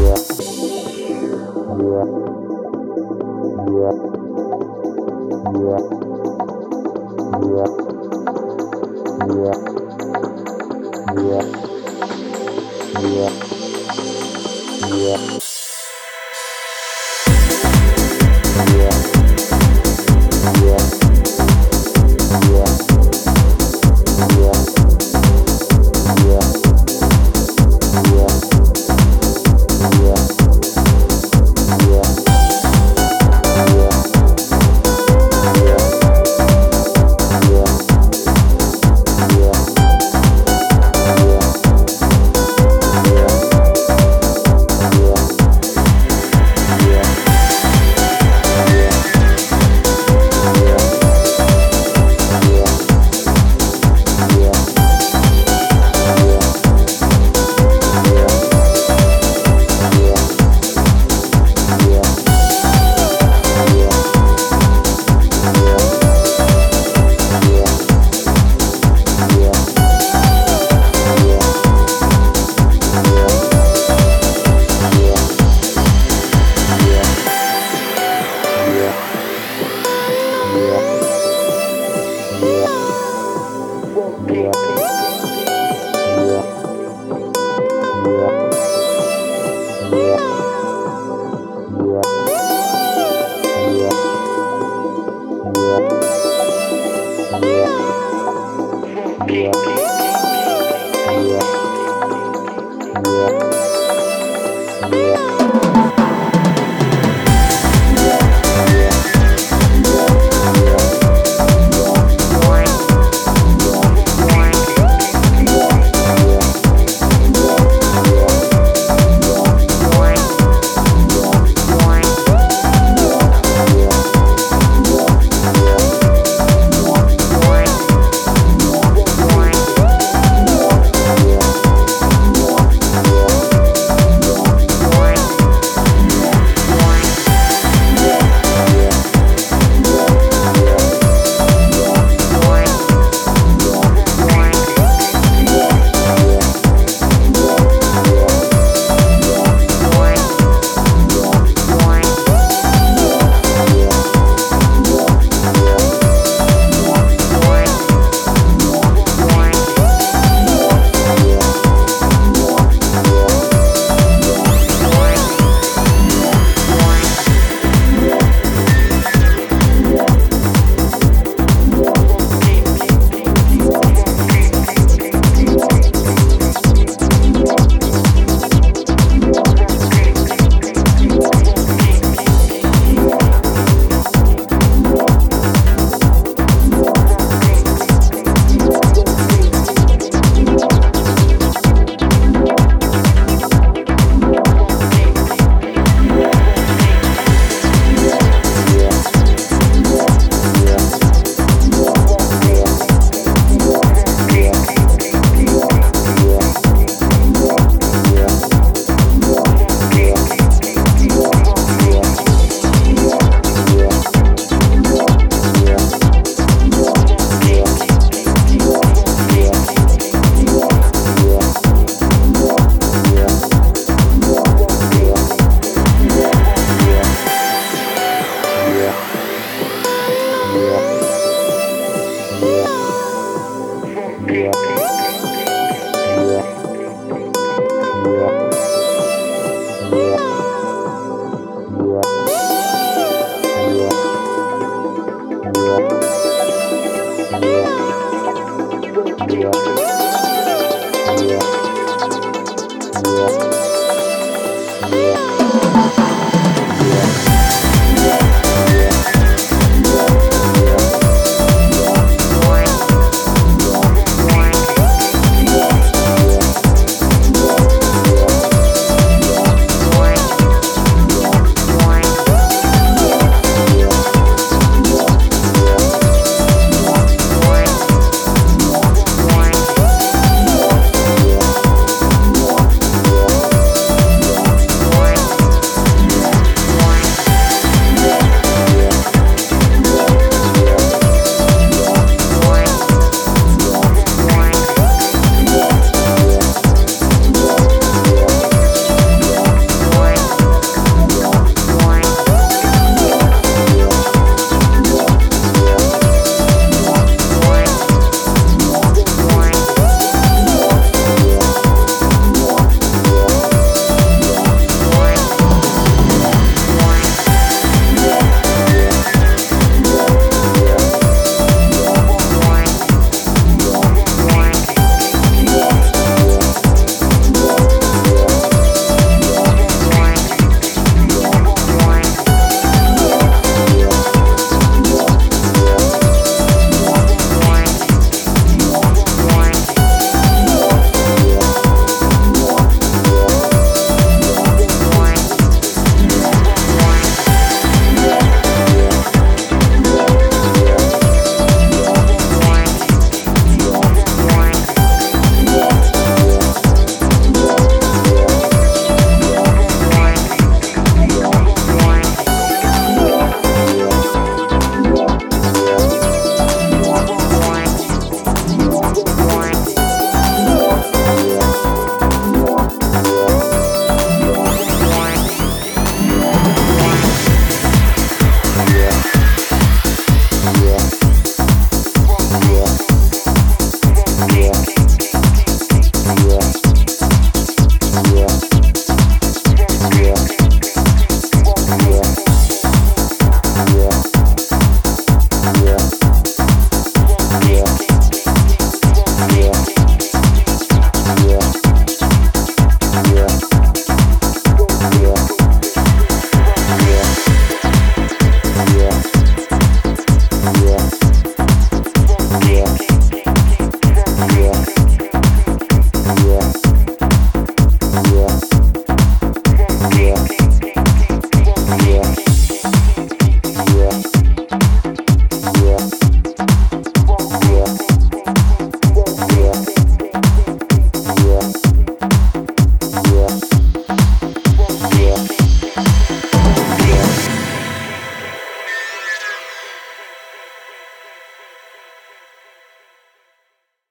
Yeah. Hello.